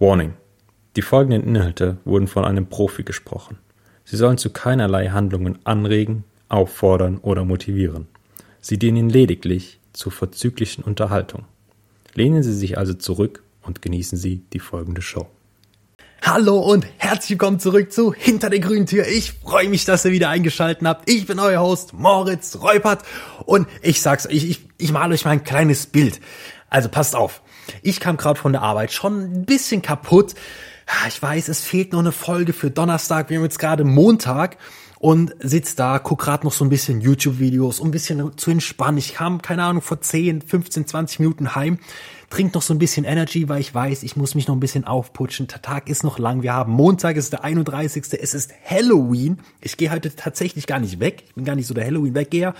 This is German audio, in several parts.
Warning. Die folgenden Inhalte wurden von einem Profi gesprochen. Sie sollen zu keinerlei Handlungen anregen, auffordern oder motivieren. Sie dienen lediglich zur verzüglichen Unterhaltung. Lehnen Sie sich also zurück und genießen Sie die folgende Show. Hallo und herzlich willkommen zurück zu Hinter der grünen Tür. Ich freue mich, dass ihr wieder eingeschaltet habt. Ich bin euer Host Moritz Reupert und ich sag's euch, ich, ich male euch mal ein kleines Bild. Also passt auf. Ich kam gerade von der Arbeit schon ein bisschen kaputt. Ich weiß, es fehlt noch eine Folge für Donnerstag. Wir haben jetzt gerade Montag und sitz da, guck gerade noch so ein bisschen YouTube-Videos, um ein bisschen zu entspannen. Ich kam, keine Ahnung, vor 10, 15, 20 Minuten heim, trink noch so ein bisschen Energy, weil ich weiß, ich muss mich noch ein bisschen aufputschen. Der Tag ist noch lang. Wir haben Montag, ist der 31. Es ist Halloween. Ich gehe heute tatsächlich gar nicht weg. Ich bin gar nicht so der Halloween-Weggeher.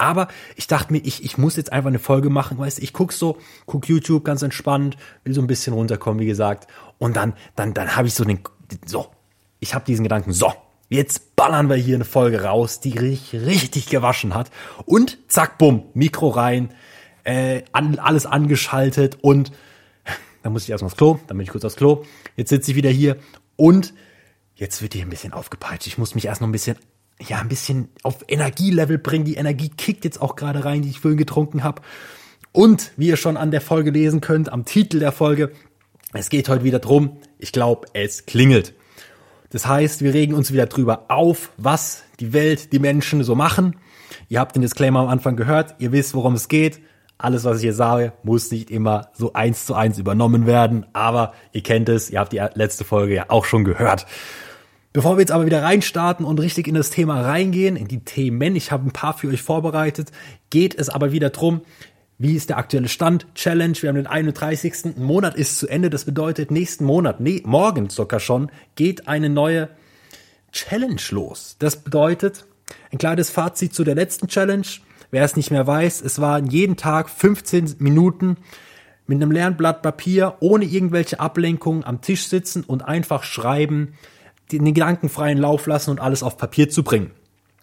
Aber ich dachte mir, ich, ich muss jetzt einfach eine Folge machen. Weißt ich guck so, guck YouTube ganz entspannt, will so ein bisschen runterkommen, wie gesagt. Und dann, dann, dann habe ich so den, so, ich habe diesen Gedanken, so, Jetzt ballern wir hier eine Folge raus, die richtig, richtig gewaschen hat. Und zack, bumm, Mikro rein, äh, an, alles angeschaltet und dann muss ich erstmal aufs Klo, dann bin ich kurz aufs Klo. Jetzt sitze ich wieder hier und jetzt wird hier ein bisschen aufgepeitscht. Ich muss mich erst noch ein bisschen, ja, ein bisschen auf Energielevel bringen. Die Energie kickt jetzt auch gerade rein, die ich vorhin getrunken habe. Und wie ihr schon an der Folge lesen könnt, am Titel der Folge, es geht heute wieder drum, ich glaube, es klingelt. Das heißt, wir regen uns wieder drüber auf, was die Welt, die Menschen so machen. Ihr habt den Disclaimer am Anfang gehört, ihr wisst, worum es geht. Alles, was ich hier sage, muss nicht immer so eins zu eins übernommen werden, aber ihr kennt es, ihr habt die letzte Folge ja auch schon gehört. Bevor wir jetzt aber wieder reinstarten und richtig in das Thema reingehen, in die Themen, ich habe ein paar für euch vorbereitet, geht es aber wieder drum, wie ist der aktuelle Stand? Challenge, wir haben den 31. Ein Monat ist zu Ende. Das bedeutet, nächsten Monat, nee, morgen sogar schon, geht eine neue Challenge los. Das bedeutet, ein kleines Fazit zu der letzten Challenge. Wer es nicht mehr weiß, es waren jeden Tag 15 Minuten mit einem leeren Blatt Papier, ohne irgendwelche Ablenkungen am Tisch sitzen und einfach schreiben, den gedankenfreien Lauf lassen und alles auf Papier zu bringen.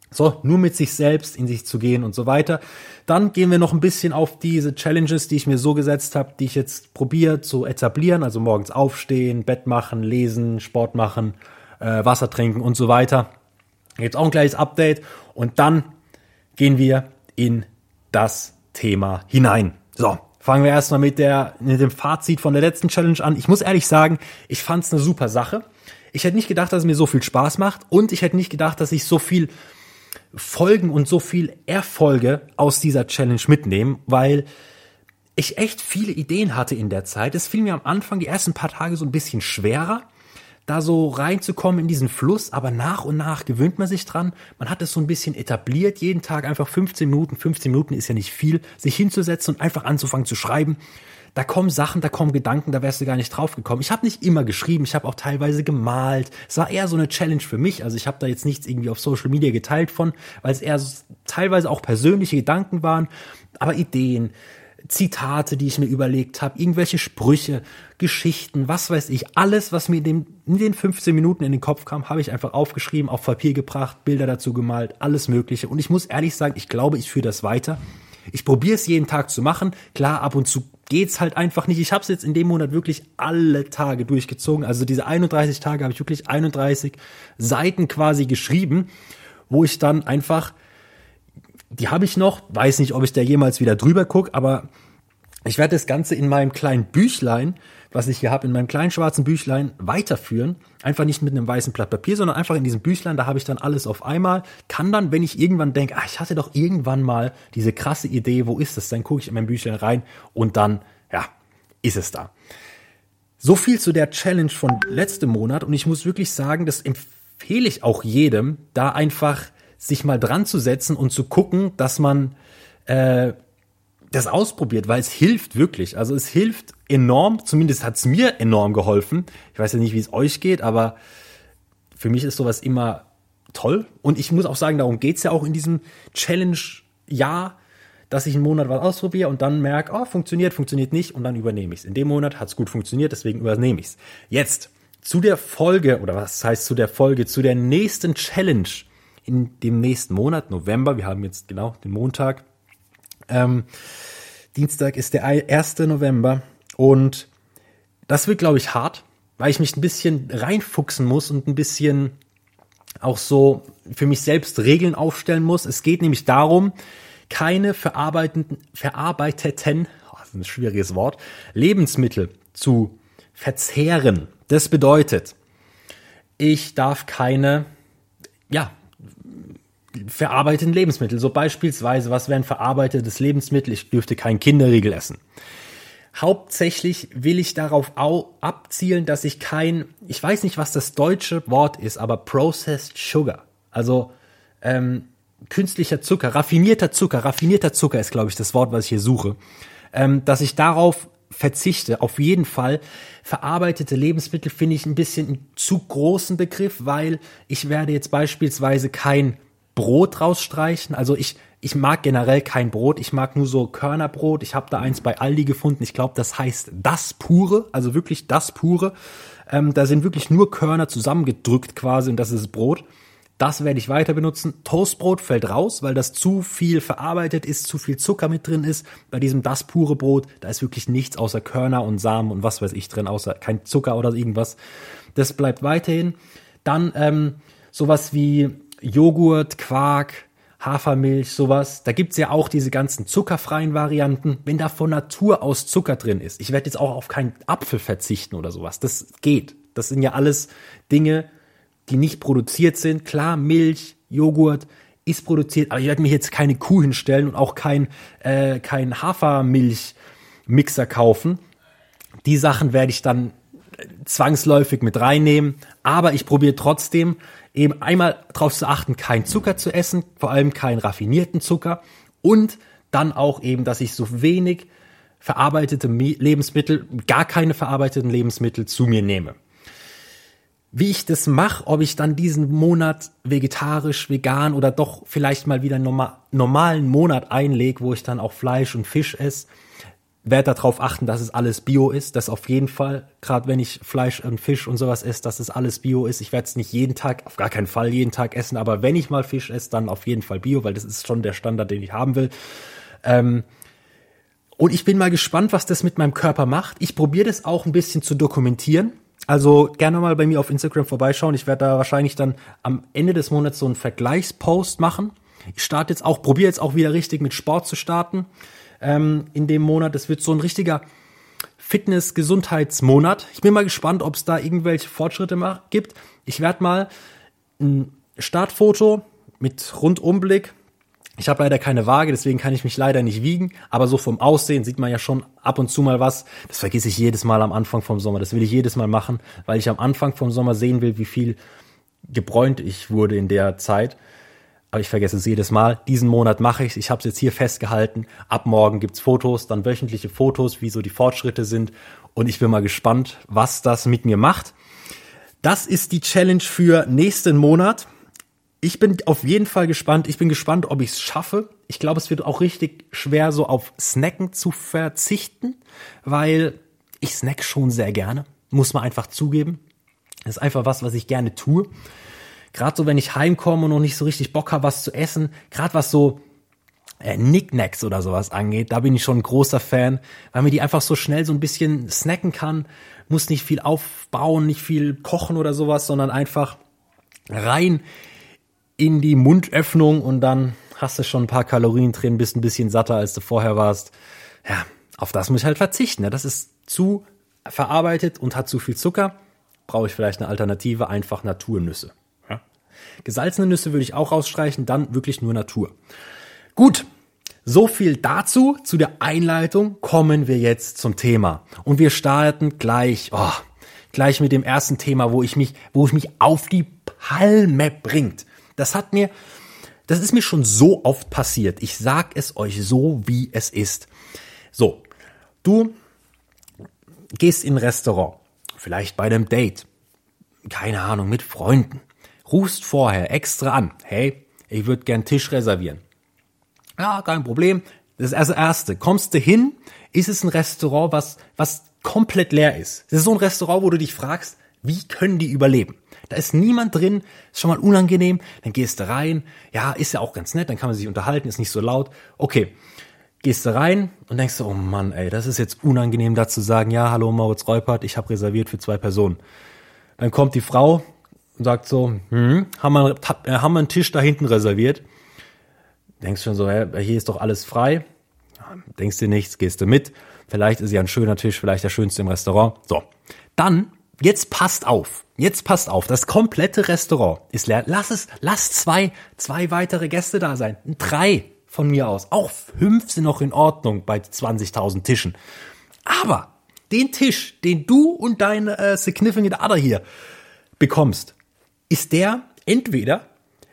So, nur mit sich selbst in sich zu gehen und so weiter. Dann gehen wir noch ein bisschen auf diese Challenges, die ich mir so gesetzt habe, die ich jetzt probiere zu etablieren. Also morgens aufstehen, Bett machen, lesen, Sport machen, äh, Wasser trinken und so weiter. Jetzt auch ein kleines Update und dann gehen wir in das Thema hinein. So, fangen wir erstmal mit der mit dem Fazit von der letzten Challenge an. Ich muss ehrlich sagen, ich fand es eine super Sache. Ich hätte nicht gedacht, dass es mir so viel Spaß macht und ich hätte nicht gedacht, dass ich so viel Folgen und so viel Erfolge aus dieser Challenge mitnehmen, weil ich echt viele Ideen hatte in der Zeit. Es fiel mir am Anfang die ersten paar Tage so ein bisschen schwerer, da so reinzukommen in diesen Fluss, aber nach und nach gewöhnt man sich dran. Man hat es so ein bisschen etabliert, jeden Tag einfach 15 Minuten, 15 Minuten ist ja nicht viel, sich hinzusetzen und einfach anzufangen zu schreiben da kommen Sachen, da kommen Gedanken, da wärst du gar nicht drauf gekommen. Ich habe nicht immer geschrieben, ich habe auch teilweise gemalt. Es war eher so eine Challenge für mich. Also ich habe da jetzt nichts irgendwie auf Social Media geteilt von, weil es eher teilweise auch persönliche Gedanken waren, aber Ideen, Zitate, die ich mir überlegt habe, irgendwelche Sprüche, Geschichten, was weiß ich, alles, was mir in den, in den 15 Minuten in den Kopf kam, habe ich einfach aufgeschrieben, auf Papier gebracht, Bilder dazu gemalt, alles Mögliche. Und ich muss ehrlich sagen, ich glaube, ich führe das weiter. Ich probiere es jeden Tag zu machen. Klar, ab und zu geht's halt einfach nicht. Ich habe es jetzt in dem Monat wirklich alle Tage durchgezogen. Also diese 31 Tage habe ich wirklich 31 Seiten quasi geschrieben, wo ich dann einfach, die habe ich noch, weiß nicht, ob ich da jemals wieder drüber gucke, aber ich werde das Ganze in meinem kleinen Büchlein was ich hier habe, in meinem kleinen schwarzen Büchlein weiterführen. Einfach nicht mit einem weißen Blatt Papier, sondern einfach in diesem Büchlein, da habe ich dann alles auf einmal. Kann dann, wenn ich irgendwann denke, ah, ich hatte doch irgendwann mal diese krasse Idee, wo ist das? Dann gucke ich in mein Büchlein rein und dann, ja, ist es da. So viel zu der Challenge von letztem Monat und ich muss wirklich sagen, das empfehle ich auch jedem, da einfach sich mal dran zu setzen und zu gucken, dass man äh, das ausprobiert, weil es hilft wirklich. Also es hilft enorm, zumindest hat es mir enorm geholfen. Ich weiß ja nicht, wie es euch geht, aber für mich ist sowas immer toll. Und ich muss auch sagen, darum geht's ja auch in diesem Challenge-Jahr, dass ich einen Monat was ausprobiere und dann merke, oh, funktioniert, funktioniert nicht und dann übernehme ich es. In dem Monat hat's gut funktioniert, deswegen übernehme ich es. Jetzt zu der Folge, oder was heißt zu der Folge, zu der nächsten Challenge in dem nächsten Monat, November, wir haben jetzt genau den Montag, ähm, Dienstag ist der 1. November und das wird, glaube ich, hart. weil ich mich ein bisschen reinfuchsen muss und ein bisschen auch so für mich selbst Regeln aufstellen muss. Es geht nämlich darum, keine verarbeiteten, verarbeiteten, oh, das ist ein schwieriges Wort, Lebensmittel zu verzehren. Das bedeutet, ich darf keine, ja, verarbeiteten Lebensmittel. So beispielsweise, was wäre ein verarbeitetes Lebensmittel? Ich dürfte kein Kinderriegel essen. Hauptsächlich will ich darauf abzielen, dass ich kein, ich weiß nicht, was das deutsche Wort ist, aber processed sugar, also ähm, künstlicher Zucker, raffinierter Zucker, raffinierter Zucker ist, glaube ich, das Wort, was ich hier suche, ähm, dass ich darauf verzichte. Auf jeden Fall verarbeitete Lebensmittel finde ich ein bisschen einen zu großen Begriff, weil ich werde jetzt beispielsweise kein Brot rausstreichen. Also ich, ich mag generell kein Brot. Ich mag nur so Körnerbrot. Ich habe da eins bei Aldi gefunden. Ich glaube, das heißt das pure, also wirklich das pure. Ähm, da sind wirklich nur Körner zusammengedrückt quasi und das ist Brot. Das werde ich weiter benutzen. Toastbrot fällt raus, weil das zu viel verarbeitet ist, zu viel Zucker mit drin ist. Bei diesem das pure Brot, da ist wirklich nichts außer Körner und Samen und was weiß ich drin, außer kein Zucker oder irgendwas. Das bleibt weiterhin. Dann ähm, sowas wie Joghurt, Quark, Hafermilch, sowas. Da gibt's ja auch diese ganzen zuckerfreien Varianten. Wenn da von Natur aus Zucker drin ist, ich werde jetzt auch auf keinen Apfel verzichten oder sowas. Das geht. Das sind ja alles Dinge, die nicht produziert sind. Klar, Milch, Joghurt ist produziert, aber ich werde mir jetzt keine Kuh hinstellen und auch kein, äh, kein Hafermilchmixer kaufen. Die Sachen werde ich dann zwangsläufig mit reinnehmen, aber ich probiere trotzdem eben einmal darauf zu achten, kein Zucker zu essen, vor allem keinen raffinierten Zucker und dann auch eben, dass ich so wenig verarbeitete Lebensmittel, gar keine verarbeiteten Lebensmittel zu mir nehme. Wie ich das mache, ob ich dann diesen Monat vegetarisch, vegan oder doch vielleicht mal wieder einen normalen Monat einlege, wo ich dann auch Fleisch und Fisch esse, werde darauf achten, dass es alles Bio ist. Das auf jeden Fall. Gerade wenn ich Fleisch und Fisch und sowas esse, dass es alles Bio ist. Ich werde es nicht jeden Tag, auf gar keinen Fall jeden Tag essen, aber wenn ich mal Fisch esse, dann auf jeden Fall Bio, weil das ist schon der Standard, den ich haben will. Ähm, und ich bin mal gespannt, was das mit meinem Körper macht. Ich probiere das auch ein bisschen zu dokumentieren. Also gerne mal bei mir auf Instagram vorbeischauen. Ich werde da wahrscheinlich dann am Ende des Monats so einen Vergleichspost machen. Ich starte jetzt auch, probiere jetzt auch wieder richtig mit Sport zu starten ähm, in dem Monat. Es wird so ein richtiger Fitness-Gesundheitsmonat. Ich bin mal gespannt, ob es da irgendwelche Fortschritte gibt. Ich werde mal ein Startfoto mit Rundumblick. Ich habe leider keine Waage, deswegen kann ich mich leider nicht wiegen. Aber so vom Aussehen sieht man ja schon ab und zu mal was. Das vergesse ich jedes Mal am Anfang vom Sommer. Das will ich jedes Mal machen, weil ich am Anfang vom Sommer sehen will, wie viel gebräunt ich wurde in der Zeit aber ich vergesse es jedes Mal. Diesen Monat mache ich es. Ich habe es jetzt hier festgehalten. Ab morgen gibt's Fotos, dann wöchentliche Fotos, wie so die Fortschritte sind. Und ich bin mal gespannt, was das mit mir macht. Das ist die Challenge für nächsten Monat. Ich bin auf jeden Fall gespannt. Ich bin gespannt, ob ich es schaffe. Ich glaube, es wird auch richtig schwer, so auf Snacken zu verzichten, weil ich snack schon sehr gerne. Muss man einfach zugeben. Das ist einfach was, was ich gerne tue. Gerade so, wenn ich heimkomme und noch nicht so richtig Bock habe, was zu essen, gerade was so äh, Knickknacks oder sowas angeht, da bin ich schon ein großer Fan, weil mir die einfach so schnell so ein bisschen snacken kann, muss nicht viel aufbauen, nicht viel kochen oder sowas, sondern einfach rein in die Mundöffnung und dann hast du schon ein paar Kalorien drin, bist ein bisschen satter, als du vorher warst. Ja, auf das muss ich halt verzichten. Ne? Das ist zu verarbeitet und hat zu viel Zucker. Brauche ich vielleicht eine Alternative, einfach Naturnüsse. Gesalzene Nüsse würde ich auch rausstreichen, dann wirklich nur Natur. Gut, so viel dazu, zu der Einleitung. Kommen wir jetzt zum Thema. Und wir starten gleich, oh, gleich mit dem ersten Thema, wo ich mich, wo ich mich auf die Palme bringt. Das hat mir, das ist mir schon so oft passiert. Ich sag es euch so, wie es ist. So, du gehst in ein Restaurant, vielleicht bei einem Date, keine Ahnung, mit Freunden rufst vorher extra an, hey, ich würde gern Tisch reservieren. Ja, kein Problem. Das ist das Erste. Kommst du hin, ist es ein Restaurant, was, was komplett leer ist. Das ist so ein Restaurant, wo du dich fragst, wie können die überleben? Da ist niemand drin, ist schon mal unangenehm, dann gehst du rein, ja, ist ja auch ganz nett, dann kann man sich unterhalten, ist nicht so laut. Okay, gehst du rein und denkst oh Mann, ey, das ist jetzt unangenehm, da zu sagen, ja, hallo Moritz Reupert, ich habe reserviert für zwei Personen. Dann kommt die Frau und sagt so, hm, haben wir, äh, haben wir einen Tisch da hinten reserviert? Denkst schon so, hey, hier ist doch alles frei. Denkst dir nichts, gehst du mit. Vielleicht ist ja ein schöner Tisch, vielleicht der schönste im Restaurant. So. Dann, jetzt passt auf. Jetzt passt auf. Das komplette Restaurant ist leer. Lass es, lass zwei, zwei weitere Gäste da sein. Drei von mir aus. Auch fünf sind noch in Ordnung bei 20.000 Tischen. Aber den Tisch, den du und dein äh, Significant Other hier bekommst, ist der entweder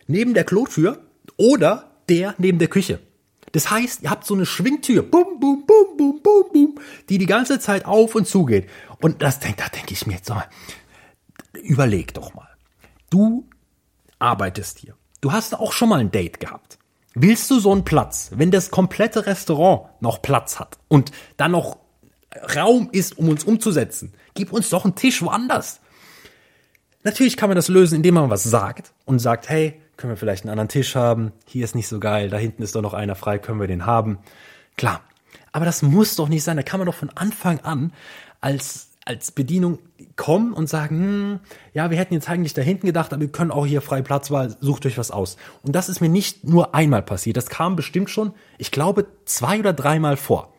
neben der Klotür oder der neben der Küche. Das heißt, ihr habt so eine Schwingtür, bum, bum, bum, bum, bum, bum, die die ganze Zeit auf und zu geht. Und das, da denke ich mir jetzt mal, überleg doch mal. Du arbeitest hier. Du hast auch schon mal ein Date gehabt. Willst du so einen Platz, wenn das komplette Restaurant noch Platz hat und dann noch Raum ist, um uns umzusetzen? Gib uns doch einen Tisch woanders. Natürlich kann man das lösen, indem man was sagt und sagt, hey, können wir vielleicht einen anderen Tisch haben? Hier ist nicht so geil, da hinten ist doch noch einer frei, können wir den haben? Klar. Aber das muss doch nicht sein. Da kann man doch von Anfang an als, als Bedienung kommen und sagen, hm, ja, wir hätten jetzt eigentlich da hinten gedacht, aber wir können auch hier frei Platzwahl, sucht euch was aus. Und das ist mir nicht nur einmal passiert. Das kam bestimmt schon, ich glaube, zwei oder dreimal vor.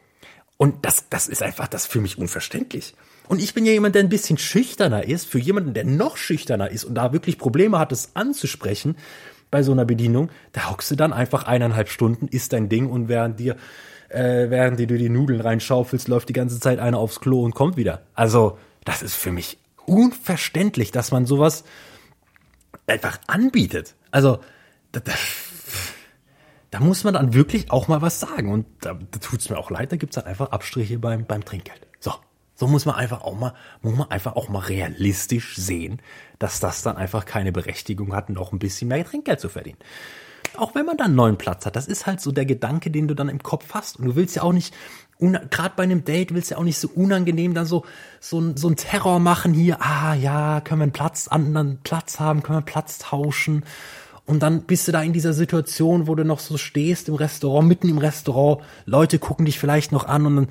Und das, das ist einfach, das für mich unverständlich. Und ich bin ja jemand, der ein bisschen schüchterner ist, für jemanden, der noch schüchterner ist und da wirklich Probleme hat, es anzusprechen bei so einer Bedienung, da hockst du dann einfach eineinhalb Stunden, isst dein Ding und während dir, äh, während dir du die Nudeln reinschaufelst, läuft die ganze Zeit einer aufs Klo und kommt wieder. Also, das ist für mich unverständlich, dass man sowas einfach anbietet. Also, da, da, da muss man dann wirklich auch mal was sagen. Und da, da tut's mir auch leid, da gibt's dann einfach Abstriche beim, beim Trinkgeld. So. So muss man einfach auch mal, muss man einfach auch mal realistisch sehen, dass das dann einfach keine Berechtigung hat, noch ein bisschen mehr Trinkgeld zu verdienen. Auch wenn man dann einen neuen Platz hat, das ist halt so der Gedanke, den du dann im Kopf hast. Und du willst ja auch nicht, gerade bei einem Date willst du ja auch nicht so unangenehm dann so, so, so ein Terror machen hier, ah ja, können wir einen Platz, anderen Platz haben, können wir Platz tauschen. Und dann bist du da in dieser Situation, wo du noch so stehst im Restaurant, mitten im Restaurant, Leute gucken dich vielleicht noch an und dann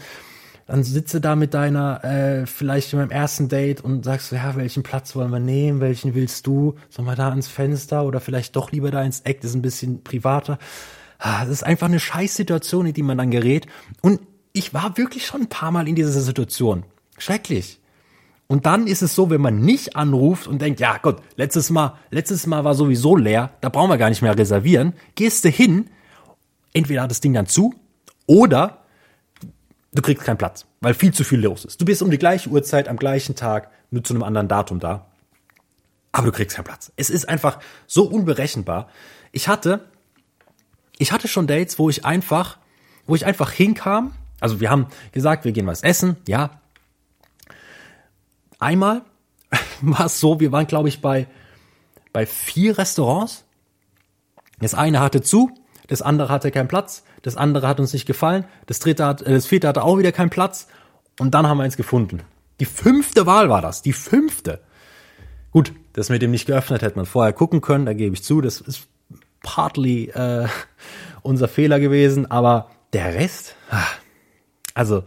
dann sitze da mit deiner, äh, vielleicht meinem ersten Date und sagst so, ja, welchen Platz wollen wir nehmen, welchen willst du? Sollen wir da ans Fenster oder vielleicht doch lieber da ins Eck, das ist ein bisschen privater. Ah, das ist einfach eine Scheißsituation, in die man dann gerät. Und ich war wirklich schon ein paar Mal in dieser Situation. Schrecklich. Und dann ist es so, wenn man nicht anruft und denkt, ja Gott, letztes Mal, letztes Mal war sowieso leer, da brauchen wir gar nicht mehr reservieren, gehst du hin, entweder hat das Ding dann zu oder du kriegst keinen Platz, weil viel zu viel los ist. Du bist um die gleiche Uhrzeit am gleichen Tag, nur zu einem anderen Datum da. Aber du kriegst keinen Platz. Es ist einfach so unberechenbar. Ich hatte, ich hatte schon Dates, wo ich einfach, wo ich einfach hinkam. Also wir haben gesagt, wir gehen was essen, ja. Einmal war es so, wir waren glaube ich bei, bei vier Restaurants. Das eine hatte zu, das andere hatte keinen Platz, das andere hat uns nicht gefallen, das dritte hat, äh, das vierte hatte auch wieder keinen Platz und dann haben wir eins gefunden. Die fünfte Wahl war das, die fünfte. Gut, das mit dem nicht geöffnet hätte man vorher gucken können, da gebe ich zu, das ist partly äh, unser Fehler gewesen, aber der Rest, ah, also,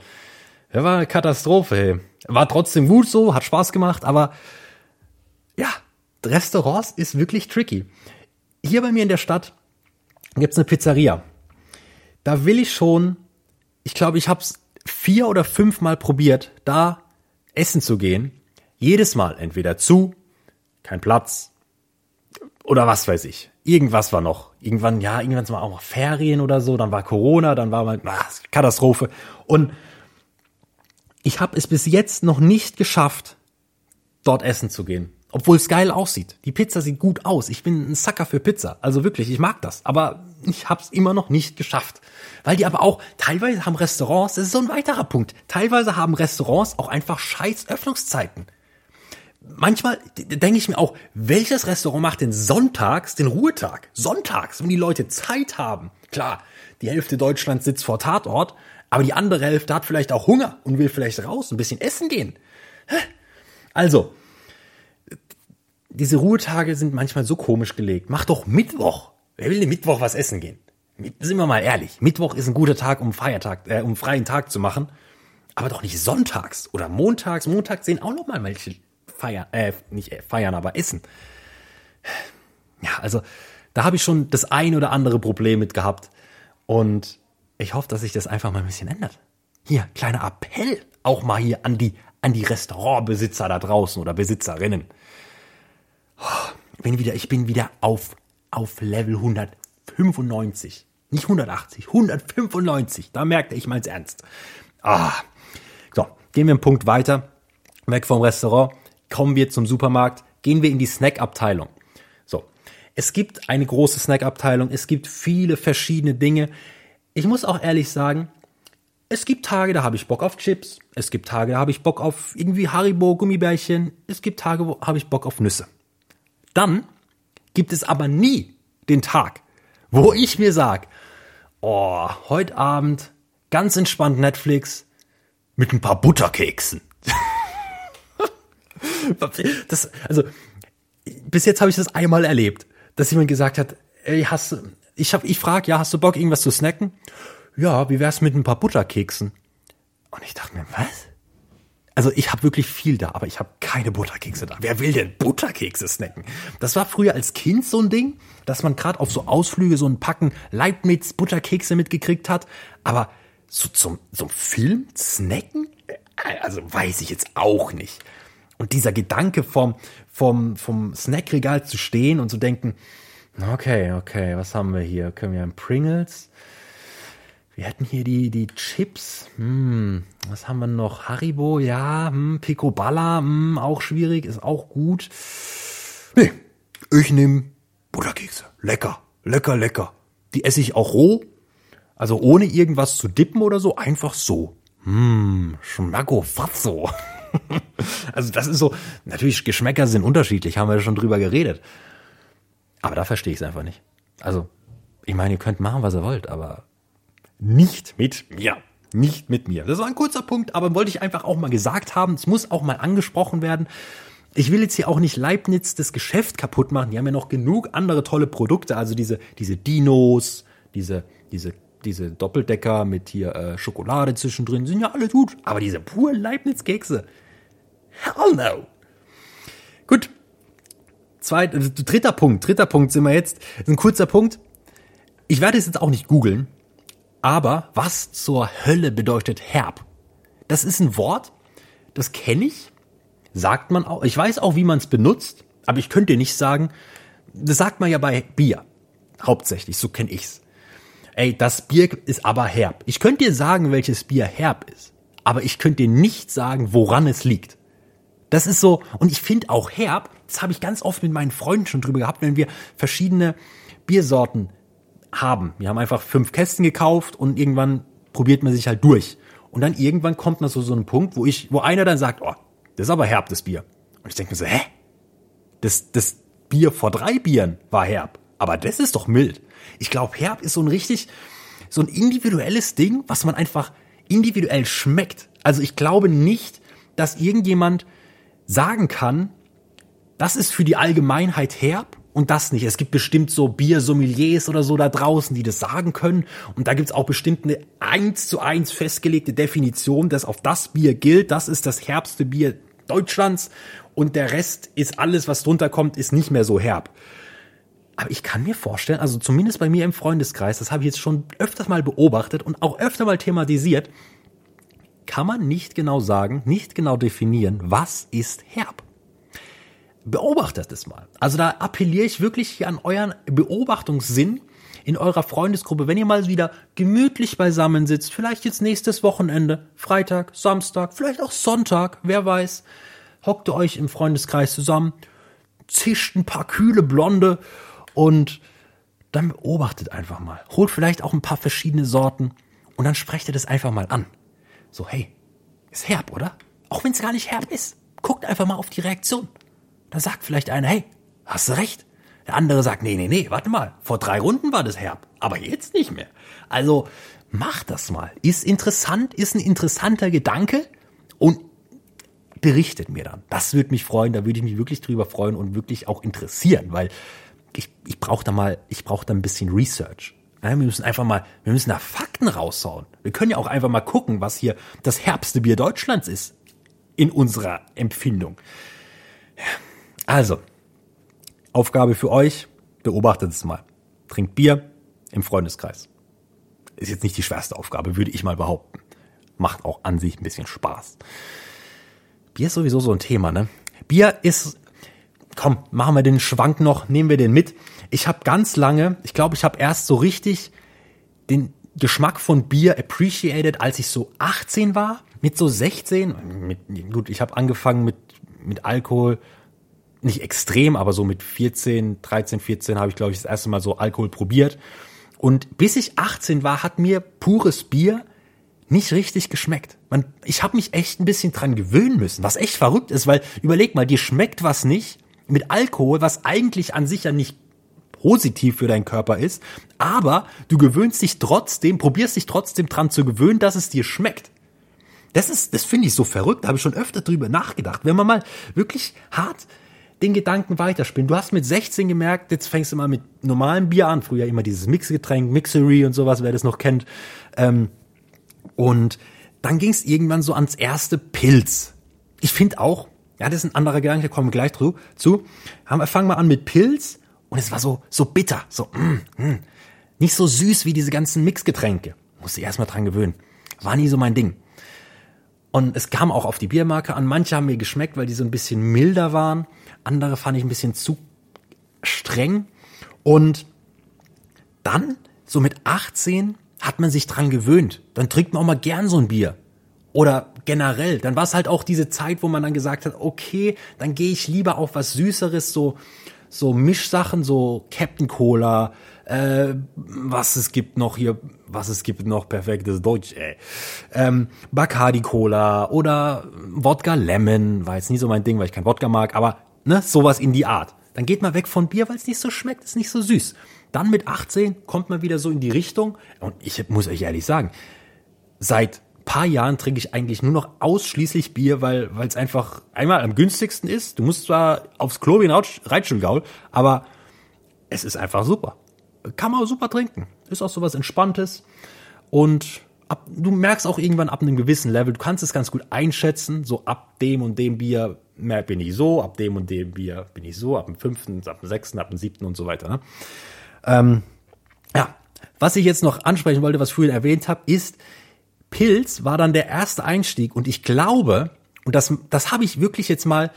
das war eine Katastrophe. Hey. War trotzdem gut so, hat Spaß gemacht, aber ja, Restaurants ist wirklich tricky. Hier bei mir in der Stadt gibt's eine Pizzeria. Da will ich schon, ich glaube, ich habe es vier oder fünf Mal probiert, da essen zu gehen. Jedes Mal entweder zu, kein Platz oder was weiß ich. Irgendwas war noch. Irgendwann, ja, irgendwann war auch mal Ferien oder so, dann war Corona, dann war mal ach, Katastrophe. Und ich habe es bis jetzt noch nicht geschafft, dort essen zu gehen. Obwohl es geil aussieht. Die Pizza sieht gut aus. Ich bin ein Sucker für Pizza. Also wirklich, ich mag das. Aber ich habe es immer noch nicht geschafft. Weil die aber auch, teilweise haben Restaurants, das ist so ein weiterer Punkt, teilweise haben Restaurants auch einfach scheiß Öffnungszeiten. Manchmal denke ich mir auch, welches Restaurant macht denn sonntags den Ruhetag? Sonntags, wenn die Leute Zeit haben. Klar, die Hälfte Deutschlands sitzt vor Tatort, aber die andere Hälfte hat vielleicht auch Hunger und will vielleicht raus, ein bisschen essen gehen. Also, diese Ruhetage sind manchmal so komisch gelegt. Mach doch Mittwoch. Wer will denn Mittwoch was essen gehen? sind wir mal ehrlich, Mittwoch ist ein guter Tag, um Feiertag, äh, um freien Tag zu machen, aber doch nicht sonntags oder montags. Montags sehen auch noch mal welche feiern, äh, nicht äh, feiern, aber essen. Ja, also da habe ich schon das ein oder andere Problem mit gehabt und ich hoffe, dass sich das einfach mal ein bisschen ändert. Hier, kleiner Appell auch mal hier an die an die Restaurantbesitzer da draußen oder Besitzerinnen. Bin wieder, ich bin wieder auf auf Level 195. Nicht 180, 195. Da merkte ich meins ernst. Ah. So, gehen wir einen Punkt weiter. Weg vom Restaurant. Kommen wir zum Supermarkt. Gehen wir in die Snackabteilung. So. Es gibt eine große Snackabteilung. Es gibt viele verschiedene Dinge. Ich muss auch ehrlich sagen, es gibt Tage, da habe ich Bock auf Chips. Es gibt Tage, da habe ich Bock auf irgendwie Haribo, Gummibärchen. Es gibt Tage, wo habe ich Bock auf Nüsse. Dann gibt es aber nie den Tag, wo ich mir sag, oh, heute Abend ganz entspannt Netflix mit ein paar Butterkeksen. das, also, bis jetzt habe ich das einmal erlebt, dass jemand gesagt hat, ey, hast du, ich hab, ich frag, ja, hast du Bock, irgendwas zu snacken? Ja, wie wär's mit ein paar Butterkeksen? Und ich dachte mir, was? Also ich habe wirklich viel da, aber ich habe keine Butterkekse da. Wer will denn Butterkekse snacken? Das war früher als Kind so ein Ding, dass man gerade auf so Ausflüge so ein Packen Leibniz Butterkekse mitgekriegt hat. Aber so zum, zum Film snacken? Also weiß ich jetzt auch nicht. Und dieser Gedanke vom, vom, vom Snackregal zu stehen und zu denken, okay, okay, was haben wir hier? Können wir ein Pringles? Wir hätten hier die, die Chips. Hm, was haben wir noch? Haribo, ja. Hm, Picoballa, hm, auch schwierig, ist auch gut. Nee, ich nehme Butterkekse. Lecker, lecker, lecker. Die esse ich auch roh. Also ohne irgendwas zu dippen oder so, einfach so. Hm, schmacko fazzo. also das ist so, natürlich Geschmäcker sind unterschiedlich, haben wir schon drüber geredet. Aber da verstehe ich es einfach nicht. Also, ich meine, ihr könnt machen, was ihr wollt, aber nicht mit mir. Nicht mit mir. Das war ein kurzer Punkt, aber wollte ich einfach auch mal gesagt haben. Es muss auch mal angesprochen werden. Ich will jetzt hier auch nicht Leibniz das Geschäft kaputt machen. Die haben ja noch genug andere tolle Produkte. Also diese, diese Dinos, diese, diese, diese Doppeldecker mit hier äh, Schokolade zwischendrin sind ja alle gut. Aber diese pure Leibniz-Kekse. Hell no. Gut. Zweit, äh, dritter Punkt. Dritter Punkt sind wir jetzt. Das ist ein kurzer Punkt. Ich werde es jetzt auch nicht googeln. Aber was zur Hölle bedeutet herb? Das ist ein Wort, das kenne ich, sagt man auch. Ich weiß auch, wie man es benutzt, aber ich könnte nicht sagen, das sagt man ja bei Bier. Hauptsächlich, so kenne ich's. Ey, das Bier ist aber herb. Ich könnte dir sagen, welches Bier herb ist, aber ich könnte dir nicht sagen, woran es liegt. Das ist so, und ich finde auch herb, das habe ich ganz oft mit meinen Freunden schon drüber gehabt, wenn wir verschiedene Biersorten haben. Wir haben einfach fünf Kästen gekauft und irgendwann probiert man sich halt durch. Und dann irgendwann kommt man so so ein Punkt, wo ich, wo einer dann sagt, oh, das ist aber herb, das Bier. Und ich denke mir so, hä? Das, das Bier vor drei Bieren war herb. Aber das ist doch mild. Ich glaube, herb ist so ein richtig, so ein individuelles Ding, was man einfach individuell schmeckt. Also ich glaube nicht, dass irgendjemand sagen kann, das ist für die Allgemeinheit herb und das nicht. Es gibt bestimmt so Biersommeliers oder so da draußen, die das sagen können. Und da gibt's auch bestimmt eine eins zu eins festgelegte Definition, dass auf das Bier gilt. Das ist das herbste Bier Deutschlands. Und der Rest ist alles, was drunter kommt, ist nicht mehr so herb. Aber ich kann mir vorstellen, also zumindest bei mir im Freundeskreis, das habe ich jetzt schon öfters mal beobachtet und auch öfter mal thematisiert, kann man nicht genau sagen, nicht genau definieren, was ist herb beobachtet es mal. Also da appelliere ich wirklich an euren Beobachtungssinn in eurer Freundesgruppe, wenn ihr mal wieder gemütlich beisammen sitzt, vielleicht jetzt nächstes Wochenende, Freitag, Samstag, vielleicht auch Sonntag, wer weiß, hockt ihr euch im Freundeskreis zusammen, zischt ein paar kühle Blonde und dann beobachtet einfach mal. Holt vielleicht auch ein paar verschiedene Sorten und dann sprecht ihr das einfach mal an. So, hey, ist herb, oder? Auch wenn es gar nicht herb ist. Guckt einfach mal auf die Reaktion. Da sagt vielleicht einer, hey, hast du recht. Der andere sagt, nee, nee, nee, warte mal, vor drei Runden war das herb, aber jetzt nicht mehr. Also mach das mal. Ist interessant, ist ein interessanter Gedanke und berichtet mir dann. Das würde mich freuen, da würde ich mich wirklich drüber freuen und wirklich auch interessieren, weil ich, ich brauche da mal, ich brauche da ein bisschen Research. Wir müssen einfach mal, wir müssen da Fakten raushauen. Wir können ja auch einfach mal gucken, was hier das herbste Bier Deutschlands ist. In unserer Empfindung. Also, Aufgabe für euch, beobachtet es mal. Trinkt Bier im Freundeskreis. Ist jetzt nicht die schwerste Aufgabe, würde ich mal behaupten. Macht auch an sich ein bisschen Spaß. Bier ist sowieso so ein Thema, ne? Bier ist, komm, machen wir den Schwank noch, nehmen wir den mit. Ich habe ganz lange, ich glaube, ich habe erst so richtig den Geschmack von Bier appreciated, als ich so 18 war, mit so 16. Mit, gut, ich habe angefangen mit, mit Alkohol, nicht extrem, aber so mit 14, 13, 14 habe ich, glaube ich, das erste Mal so Alkohol probiert. Und bis ich 18 war, hat mir pures Bier nicht richtig geschmeckt. Man, ich habe mich echt ein bisschen dran gewöhnen müssen, was echt verrückt ist, weil überleg mal, dir schmeckt was nicht mit Alkohol, was eigentlich an sich ja nicht positiv für deinen Körper ist, aber du gewöhnst dich trotzdem, probierst dich trotzdem dran zu gewöhnen, dass es dir schmeckt. Das ist, das finde ich so verrückt, da habe ich schon öfter drüber nachgedacht. Wenn man mal wirklich hart den Gedanken weiterspinnen. Du hast mit 16 gemerkt, jetzt fängst du mal mit normalem Bier an. Früher immer dieses Mixgetränk, Mixery und sowas, wer das noch kennt. Ähm, und dann ging es irgendwann so ans erste Pilz. Ich finde auch, ja, das ist ein anderer Gedanke, kommen wir gleich zu. Wir fangen mal an mit Pilz und es war so so bitter, so mm, mm, nicht so süß wie diese ganzen Mixgetränke. Musste ich erstmal dran gewöhnen. War nie so mein Ding. Und es kam auch auf die Biermarke an. Manche haben mir geschmeckt, weil die so ein bisschen milder waren. Andere fand ich ein bisschen zu streng. Und dann, so mit 18, hat man sich dran gewöhnt. Dann trinkt man auch mal gern so ein Bier. Oder generell, dann war es halt auch diese Zeit, wo man dann gesagt hat, okay, dann gehe ich lieber auf was Süßeres, so, so Mischsachen, so Captain Cola, äh, was es gibt noch hier, was es gibt noch, perfektes Deutsch, ey. Ähm, Bacardi Cola oder Wodka Lemon, war jetzt nie so mein Ding, weil ich kein Wodka mag, aber ne, sowas in die Art. Dann geht man weg von Bier, weil es nicht so schmeckt, ist nicht so süß. Dann mit 18 kommt man wieder so in die Richtung. Und ich muss euch ehrlich sagen, seit paar Jahren trinke ich eigentlich nur noch ausschließlich Bier, weil weil es einfach einmal am günstigsten ist. Du musst zwar aufs Klo wie ein Reitschulgaul, aber es ist einfach super. Kann man super trinken. Ist auch sowas Entspanntes. Und ab, du merkst auch irgendwann ab einem gewissen Level, du kannst es ganz gut einschätzen, so ab dem und dem Bier mehr bin ich so, ab dem und dem Bier bin ich so, ab dem fünften, ab dem sechsten, ab dem siebten und so weiter. Ne? Ähm, ja, was ich jetzt noch ansprechen wollte, was ich vorhin erwähnt habe, ist, Pilz war dann der erste Einstieg und ich glaube, und das, das habe ich wirklich jetzt mal,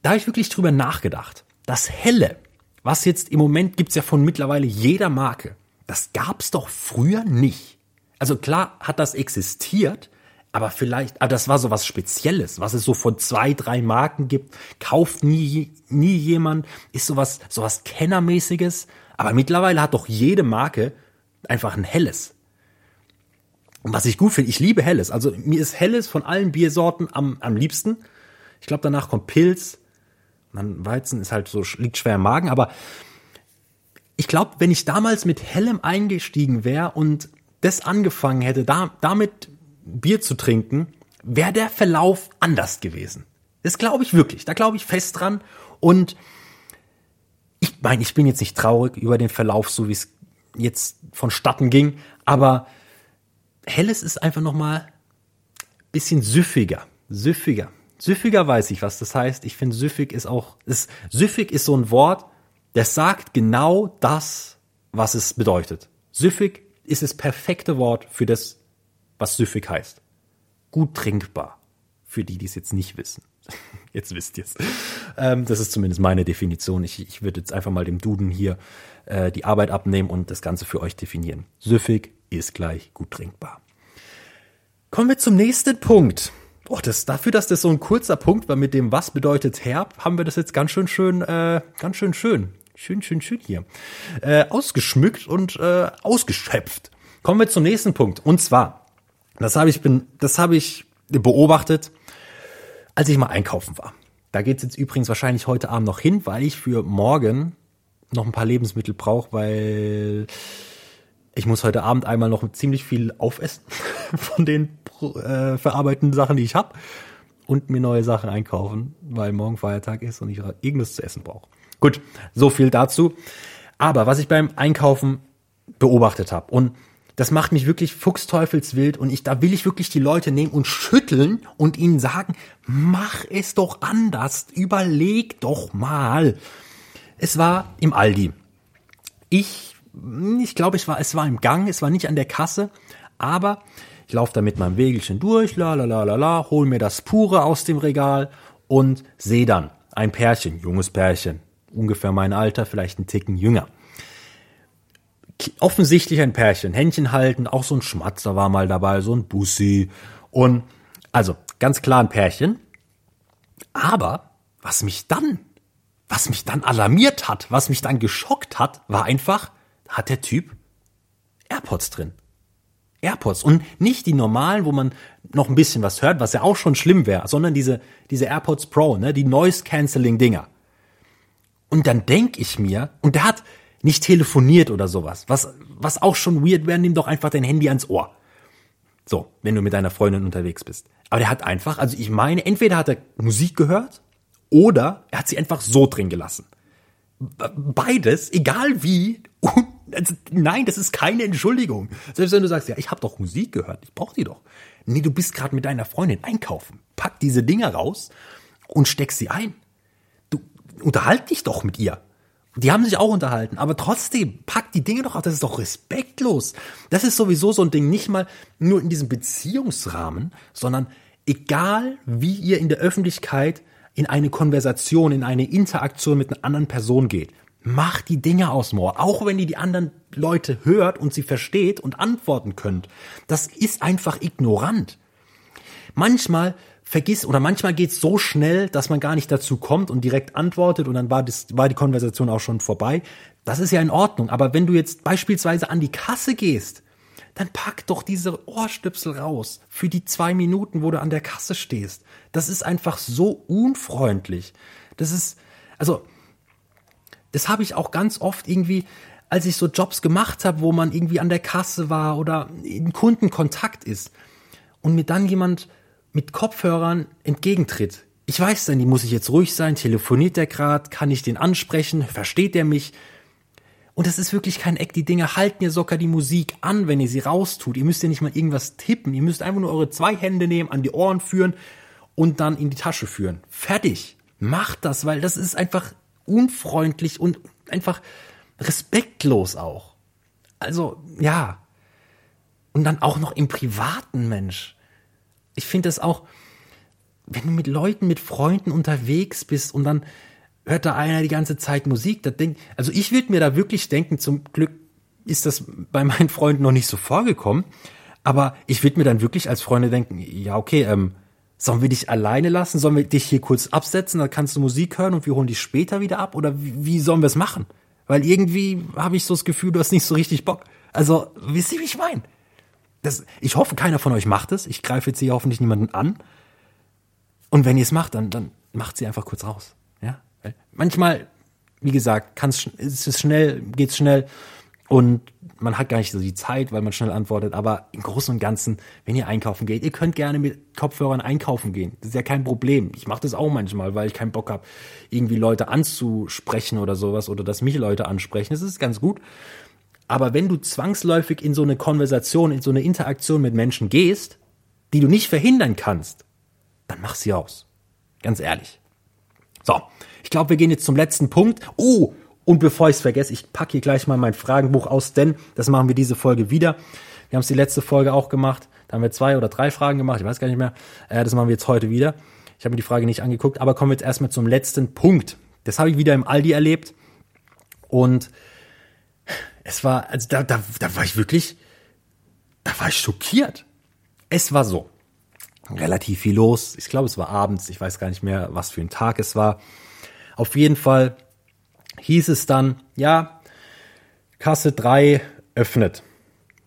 da habe ich wirklich drüber nachgedacht, das Helle, was jetzt im Moment gibt's ja von mittlerweile jeder Marke, das gab's doch früher nicht. Also klar hat das existiert, aber vielleicht, aber das war so was Spezielles, was es so von zwei, drei Marken gibt, kauft nie, nie jemand, ist sowas, sowas Kennermäßiges. Aber mittlerweile hat doch jede Marke einfach ein helles. Und was ich gut finde, ich liebe helles. Also mir ist helles von allen Biersorten am, am liebsten. Ich glaube, danach kommt Pilz. Man, Weizen ist halt so, liegt schwer im Magen, aber ich glaube, wenn ich damals mit hellem eingestiegen wäre und das angefangen hätte, da, damit Bier zu trinken, wäre der Verlauf anders gewesen. Das glaube ich wirklich. Da glaube ich fest dran. Und ich meine, ich bin jetzt nicht traurig über den Verlauf, so wie es jetzt vonstatten ging, aber Helles ist einfach noch mal bisschen süffiger, süffiger. Süffiger weiß ich, was das heißt. Ich finde, süffig ist auch, ist, süffig ist so ein Wort, das sagt genau das, was es bedeutet. Süffig ist das perfekte Wort für das, was süffig heißt. Gut trinkbar. Für die, die es jetzt nicht wissen. Jetzt wisst ihr es. Ähm, das ist zumindest meine Definition. Ich, ich würde jetzt einfach mal dem Duden hier äh, die Arbeit abnehmen und das Ganze für euch definieren. Süffig ist gleich gut trinkbar. Kommen wir zum nächsten Punkt. Oh, das, dafür, dass das so ein kurzer Punkt war mit dem Was bedeutet herb, haben wir das jetzt ganz schön schön, äh, ganz schön schön, schön, schön, schön hier, äh, ausgeschmückt und äh, ausgeschöpft. Kommen wir zum nächsten Punkt. Und zwar, das habe ich, bin, ich beobachtet, als ich mal einkaufen war. Da geht's jetzt übrigens wahrscheinlich heute Abend noch hin, weil ich für morgen noch ein paar Lebensmittel brauche, weil ich muss heute Abend einmal noch ziemlich viel aufessen von den äh, verarbeitenden Sachen, die ich habe und mir neue Sachen einkaufen, weil morgen Feiertag ist und ich irgendwas zu essen brauche. Gut, so viel dazu. Aber was ich beim Einkaufen beobachtet habe. Und das macht mich wirklich fuchsteufelswild und ich, da will ich wirklich die Leute nehmen und schütteln und ihnen sagen, mach es doch anders, überleg doch mal. Es war im Aldi. Ich, ich glaube, ich war, es war im Gang, es war nicht an der Kasse, aber ich laufe da mit meinem Wegelchen durch, la la la la la, hol mir das Pure aus dem Regal und sehe dann ein Pärchen, junges Pärchen, ungefähr mein Alter, vielleicht ein Ticken jünger offensichtlich ein Pärchen, Händchen halten, auch so ein Schmatzer war mal dabei, so ein Bussi und also ganz klar ein Pärchen. Aber was mich dann, was mich dann alarmiert hat, was mich dann geschockt hat, war einfach, hat der Typ AirPods drin. AirPods und nicht die normalen, wo man noch ein bisschen was hört, was ja auch schon schlimm wäre, sondern diese diese AirPods Pro, ne, die Noise Cancelling Dinger. Und dann denk ich mir, und der hat nicht telefoniert oder sowas. Was, was auch schon weird wäre, nimm doch einfach dein Handy ans Ohr. So, wenn du mit deiner Freundin unterwegs bist. Aber der hat einfach, also ich meine, entweder hat er Musik gehört oder er hat sie einfach so drin gelassen. Beides, egal wie, also, nein, das ist keine Entschuldigung. Selbst wenn du sagst, ja, ich habe doch Musik gehört, ich brauch die doch. Nee, du bist gerade mit deiner Freundin einkaufen. Pack diese Dinger raus und steck sie ein. Unterhalt dich doch mit ihr. Die haben sich auch unterhalten, aber trotzdem, packt die Dinge doch auf, das ist doch respektlos. Das ist sowieso so ein Ding, nicht mal nur in diesem Beziehungsrahmen, sondern egal wie ihr in der Öffentlichkeit in eine Konversation, in eine Interaktion mit einer anderen Person geht, macht die Dinge aus Moor, auch wenn ihr die anderen Leute hört und sie versteht und antworten könnt. Das ist einfach ignorant. Manchmal vergiss oder manchmal geht's so schnell, dass man gar nicht dazu kommt und direkt antwortet und dann war, das, war die Konversation auch schon vorbei. Das ist ja in Ordnung. Aber wenn du jetzt beispielsweise an die Kasse gehst, dann pack doch diese Ohrstöpsel raus für die zwei Minuten, wo du an der Kasse stehst. Das ist einfach so unfreundlich. Das ist, also, das habe ich auch ganz oft irgendwie, als ich so Jobs gemacht habe, wo man irgendwie an der Kasse war oder in Kundenkontakt ist und mir dann jemand mit Kopfhörern entgegentritt. Ich weiß dann, die muss ich jetzt ruhig sein, telefoniert der grad, kann ich den ansprechen, versteht er mich? Und das ist wirklich kein Eck, die Dinger halten ihr sogar die Musik an, wenn ihr sie raustut. Ihr müsst ja nicht mal irgendwas tippen, ihr müsst einfach nur eure zwei Hände nehmen, an die Ohren führen und dann in die Tasche führen. Fertig. Macht das, weil das ist einfach unfreundlich und einfach respektlos auch. Also, ja. Und dann auch noch im privaten Mensch ich finde das auch, wenn du mit Leuten, mit Freunden unterwegs bist und dann hört da einer die ganze Zeit Musik, das denkt, also ich würde mir da wirklich denken, zum Glück ist das bei meinen Freunden noch nicht so vorgekommen, aber ich würde mir dann wirklich als Freunde denken, ja, okay, ähm, sollen wir dich alleine lassen? Sollen wir dich hier kurz absetzen? Dann kannst du Musik hören und wir holen dich später wieder ab? Oder wie, wie sollen wir es machen? Weil irgendwie habe ich so das Gefühl, du hast nicht so richtig Bock. Also, wisst ihr, wie ich meine? Das, ich hoffe, keiner von euch macht es. Ich greife jetzt hier hoffentlich niemanden an. Und wenn ihr es macht, dann, dann macht sie einfach kurz raus. Ja? Weil manchmal, wie gesagt, kann's, ist es schnell, geht's schnell und man hat gar nicht so die Zeit, weil man schnell antwortet. Aber im Großen und Ganzen, wenn ihr einkaufen geht, ihr könnt gerne mit Kopfhörern einkaufen gehen. Das ist ja kein Problem. Ich mache das auch manchmal, weil ich keinen Bock habe, irgendwie Leute anzusprechen oder sowas oder dass mich Leute ansprechen. Das ist ganz gut. Aber wenn du zwangsläufig in so eine Konversation, in so eine Interaktion mit Menschen gehst, die du nicht verhindern kannst, dann mach sie aus. Ganz ehrlich. So, ich glaube, wir gehen jetzt zum letzten Punkt. Oh, und bevor ich es vergesse, ich packe hier gleich mal mein Fragenbuch aus, denn das machen wir diese Folge wieder. Wir haben es die letzte Folge auch gemacht. Da haben wir zwei oder drei Fragen gemacht, ich weiß gar nicht mehr. Äh, das machen wir jetzt heute wieder. Ich habe mir die Frage nicht angeguckt, aber kommen wir jetzt erstmal zum letzten Punkt. Das habe ich wieder im Aldi erlebt. Und es war, also da, da, da war ich wirklich, da war ich schockiert. Es war so. Relativ viel los. Ich glaube, es war abends. Ich weiß gar nicht mehr, was für ein Tag es war. Auf jeden Fall hieß es dann, ja, Kasse 3 öffnet.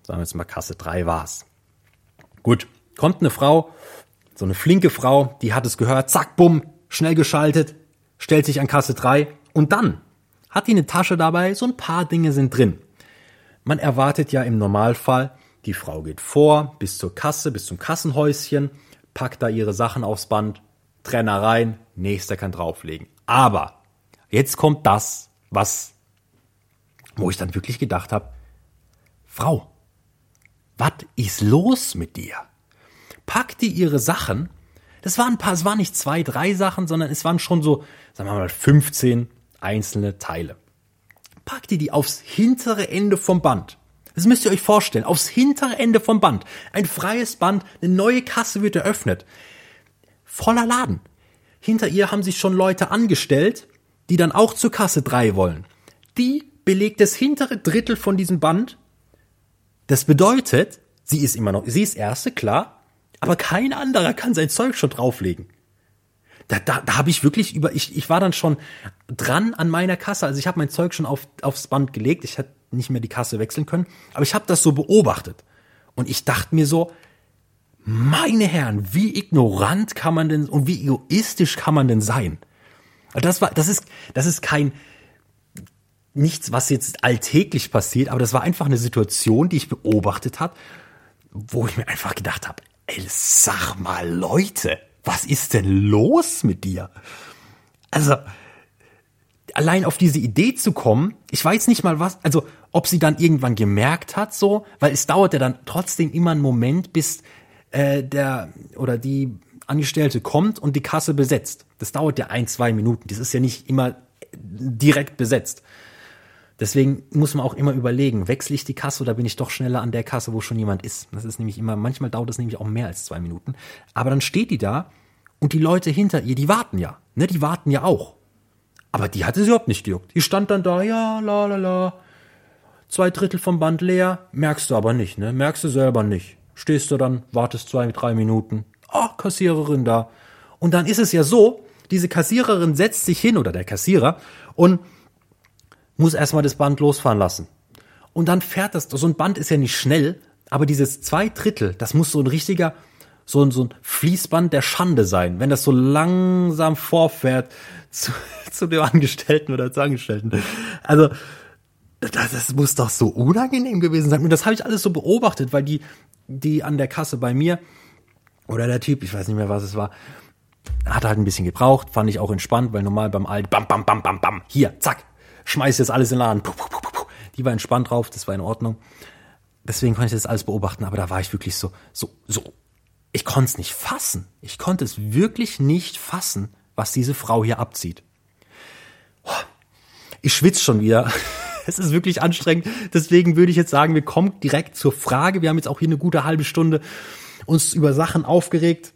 Sagen wir jetzt mal, Kasse 3 war's. Gut, kommt eine Frau, so eine flinke Frau, die hat es gehört, zack, bumm, schnell geschaltet, stellt sich an Kasse 3 und dann hat die eine Tasche dabei, so ein paar Dinge sind drin. Man erwartet ja im Normalfall, die Frau geht vor, bis zur Kasse, bis zum Kassenhäuschen, packt da ihre Sachen aufs Band, Trenner rein, nächster kann drauflegen. Aber jetzt kommt das, was, wo ich dann wirklich gedacht habe, Frau, was ist los mit dir? Packt die ihre Sachen, das waren ein paar, es waren nicht zwei, drei Sachen, sondern es waren schon so, sagen wir mal, 15 einzelne Teile. Packt die die aufs hintere Ende vom Band. Das müsst ihr euch vorstellen, aufs hintere Ende vom Band. Ein freies Band, eine neue Kasse wird eröffnet. Voller Laden. Hinter ihr haben sich schon Leute angestellt, die dann auch zur Kasse 3 wollen. Die belegt das hintere Drittel von diesem Band. Das bedeutet, sie ist immer noch, sie ist erste, klar, aber kein anderer kann sein Zeug schon drauflegen. Da, da, da habe ich wirklich über, ich, ich war dann schon dran an meiner Kasse, also ich habe mein Zeug schon auf, aufs Band gelegt, ich hätte nicht mehr die Kasse wechseln können, aber ich habe das so beobachtet. Und ich dachte mir so, meine Herren, wie ignorant kann man denn und wie egoistisch kann man denn sein? Das war, das ist, das ist kein, nichts, was jetzt alltäglich passiert, aber das war einfach eine Situation, die ich beobachtet habe, wo ich mir einfach gedacht habe, ey, sag mal, Leute, was ist denn los mit dir? Also, allein auf diese Idee zu kommen, ich weiß nicht mal was, also ob sie dann irgendwann gemerkt hat, so, weil es dauert ja dann trotzdem immer einen Moment, bis äh, der oder die Angestellte kommt und die Kasse besetzt. Das dauert ja ein, zwei Minuten. Das ist ja nicht immer direkt besetzt. Deswegen muss man auch immer überlegen, wechsle ich die Kasse oder bin ich doch schneller an der Kasse, wo schon jemand ist. Das ist nämlich immer, manchmal dauert es nämlich auch mehr als zwei Minuten. Aber dann steht die da und die Leute hinter ihr, die warten ja. Ne, die warten ja auch. Aber die hatte sie überhaupt nicht gejuckt. Die stand dann da, ja, la la la. Zwei Drittel vom Band leer, merkst du aber nicht, ne? Merkst du selber nicht. Stehst du dann, wartest zwei, drei Minuten. Ah, oh, Kassiererin da. Und dann ist es ja so, diese Kassiererin setzt sich hin oder der Kassierer und muss erstmal das Band losfahren lassen. Und dann fährt das, so ein Band ist ja nicht schnell, aber dieses zwei Drittel, das muss so ein richtiger, so ein, so ein Fließband der Schande sein, wenn das so langsam vorfährt zu, zu dem Angestellten oder zur Angestellten. Also, das, das muss doch so unangenehm gewesen sein. Und das habe ich alles so beobachtet, weil die, die an der Kasse bei mir, oder der Typ, ich weiß nicht mehr, was es war, hat halt ein bisschen gebraucht, fand ich auch entspannt, weil normal beim Alten, bam, bam, bam, bam, bam, hier, zack, schmeiß jetzt alles in den Laden. Puh, puh, puh, puh. Die war entspannt drauf, das war in Ordnung. Deswegen konnte ich das alles beobachten, aber da war ich wirklich so, so, so. Ich konnte es nicht fassen. Ich konnte es wirklich nicht fassen, was diese Frau hier abzieht. Ich schwitze schon wieder. Es ist wirklich anstrengend. Deswegen würde ich jetzt sagen, wir kommen direkt zur Frage. Wir haben jetzt auch hier eine gute halbe Stunde uns über Sachen aufgeregt.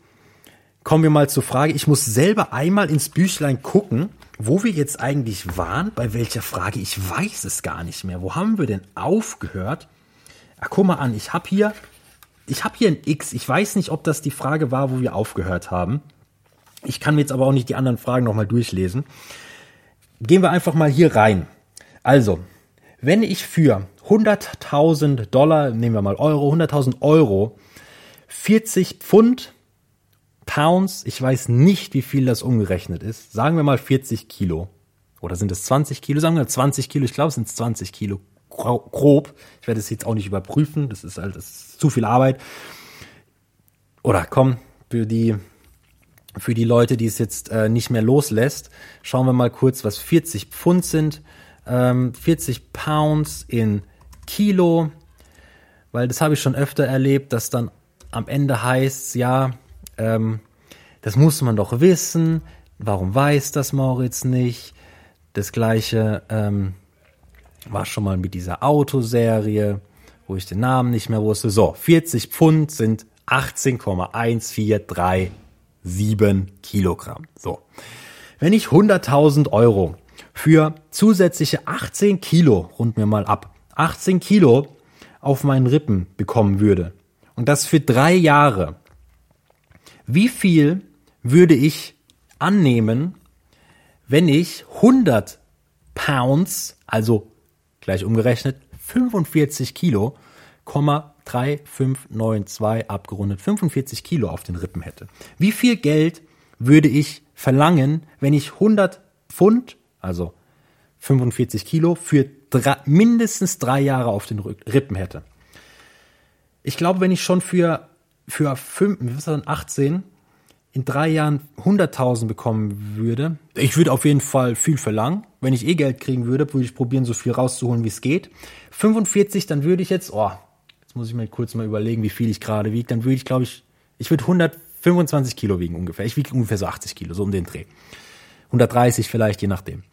Kommen wir mal zur Frage. Ich muss selber einmal ins Büchlein gucken, wo wir jetzt eigentlich waren, bei welcher Frage, ich weiß es gar nicht mehr. Wo haben wir denn aufgehört? Ach, guck mal an, ich habe hier, ich hier ein X. Ich weiß nicht, ob das die Frage war, wo wir aufgehört haben. Ich kann mir jetzt aber auch nicht die anderen Fragen nochmal durchlesen. Gehen wir einfach mal hier rein. Also, wenn ich für 100.000 Dollar, nehmen wir mal Euro, 100.000 Euro, 40 Pfund Pounds, ich weiß nicht, wie viel das umgerechnet ist. Sagen wir mal 40 Kilo. Oder sind es 20 Kilo? Sagen wir 20 Kilo. Ich glaube, es sind 20 Kilo. Grob. Ich werde es jetzt auch nicht überprüfen. Das ist halt das ist zu viel Arbeit. Oder komm, für die, für die Leute, die es jetzt äh, nicht mehr loslässt, schauen wir mal kurz, was 40 Pfund sind. Ähm, 40 Pounds in Kilo. Weil das habe ich schon öfter erlebt, dass dann am Ende heißt, ja, ähm, das muss man doch wissen. Warum weiß das Moritz nicht? Das gleiche ähm, war schon mal mit dieser Autoserie, wo ich den Namen nicht mehr wusste. So, 40 Pfund sind 18,1437 Kilogramm. So. Wenn ich 100.000 Euro für zusätzliche 18 Kilo, rund mir mal ab, 18 Kilo auf meinen Rippen bekommen würde und das für drei Jahre, wie viel würde ich annehmen, wenn ich 100 Pounds, also gleich umgerechnet 45 Kilo, 3592 abgerundet 45 Kilo auf den Rippen hätte. Wie viel Geld würde ich verlangen, wenn ich 100 Pfund, also 45 Kilo, für drei, mindestens drei Jahre auf den Rippen hätte? Ich glaube, wenn ich schon für für 5, 18, in drei Jahren 100.000 bekommen würde, ich würde auf jeden Fall viel verlangen. Wenn ich eh Geld kriegen würde, würde ich probieren, so viel rauszuholen, wie es geht. 45, dann würde ich jetzt, oh, jetzt muss ich mir kurz mal überlegen, wie viel ich gerade wiege. Dann würde ich, glaube ich, ich würde 125 Kilo wiegen ungefähr. Ich wiege ungefähr so 80 Kilo, so um den Dreh. 130 vielleicht, je nachdem.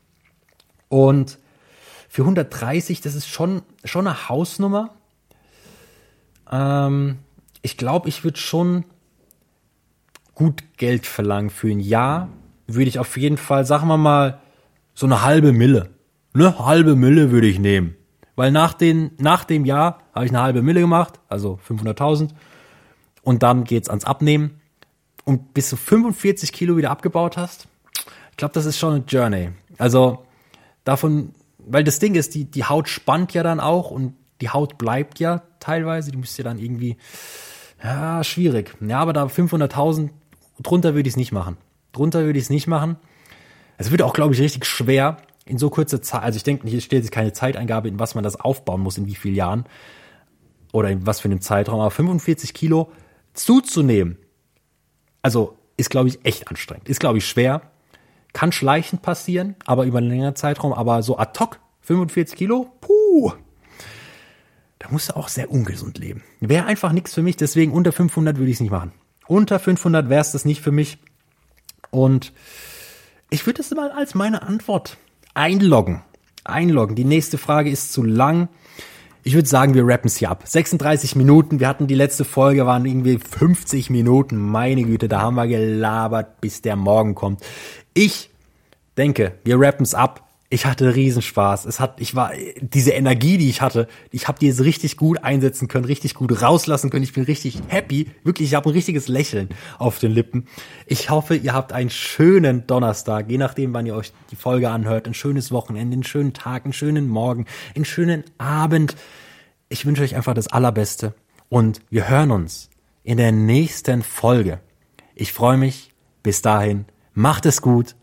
Und für 130, das ist schon, schon eine Hausnummer. Ähm, ich glaube, ich würde schon gut Geld verlangen für ein Jahr. Würde ich auf jeden Fall, sagen wir mal, so eine halbe Mille. Eine halbe Mille würde ich nehmen. Weil nach, den, nach dem Jahr habe ich eine halbe Mille gemacht, also 500.000. Und dann geht's ans Abnehmen. Und bis du 45 Kilo wieder abgebaut hast, ich glaube, das ist schon eine Journey. Also davon, weil das Ding ist, die, die Haut spannt ja dann auch und die Haut bleibt ja teilweise. Die müsst ihr dann irgendwie, ja, schwierig. Ja, aber da 500.000, drunter würde ich es nicht machen. Drunter würde ich es nicht machen. Es wird auch, glaube ich, richtig schwer in so kurzer Zeit. Also ich denke, hier steht jetzt keine Zeiteingabe, in was man das aufbauen muss, in wie vielen Jahren oder in was für einem Zeitraum. Aber 45 Kilo zuzunehmen, also ist, glaube ich, echt anstrengend. Ist, glaube ich, schwer. Kann schleichend passieren, aber über einen längeren Zeitraum. Aber so ad hoc 45 Kilo, puh, da musst du auch sehr ungesund leben. Wäre einfach nichts für mich, deswegen unter 500 würde ich es nicht machen. Unter 500 wäre es das nicht für mich. Und ich würde es mal als meine Antwort einloggen. Einloggen. Die nächste Frage ist zu lang. Ich würde sagen, wir rappen es hier ab. 36 Minuten. Wir hatten die letzte Folge, waren irgendwie 50 Minuten. Meine Güte, da haben wir gelabert, bis der Morgen kommt. Ich denke, wir rappen es ab ich hatte Riesenspaß. Es hat, ich war diese Energie, die ich hatte, ich habe die jetzt richtig gut einsetzen können, richtig gut rauslassen können. Ich bin richtig happy, wirklich. Ich habe ein richtiges Lächeln auf den Lippen. Ich hoffe, ihr habt einen schönen Donnerstag, je nachdem, wann ihr euch die Folge anhört, ein schönes Wochenende, einen schönen Tag, einen schönen Morgen, einen schönen Abend. Ich wünsche euch einfach das Allerbeste und wir hören uns in der nächsten Folge. Ich freue mich. Bis dahin, macht es gut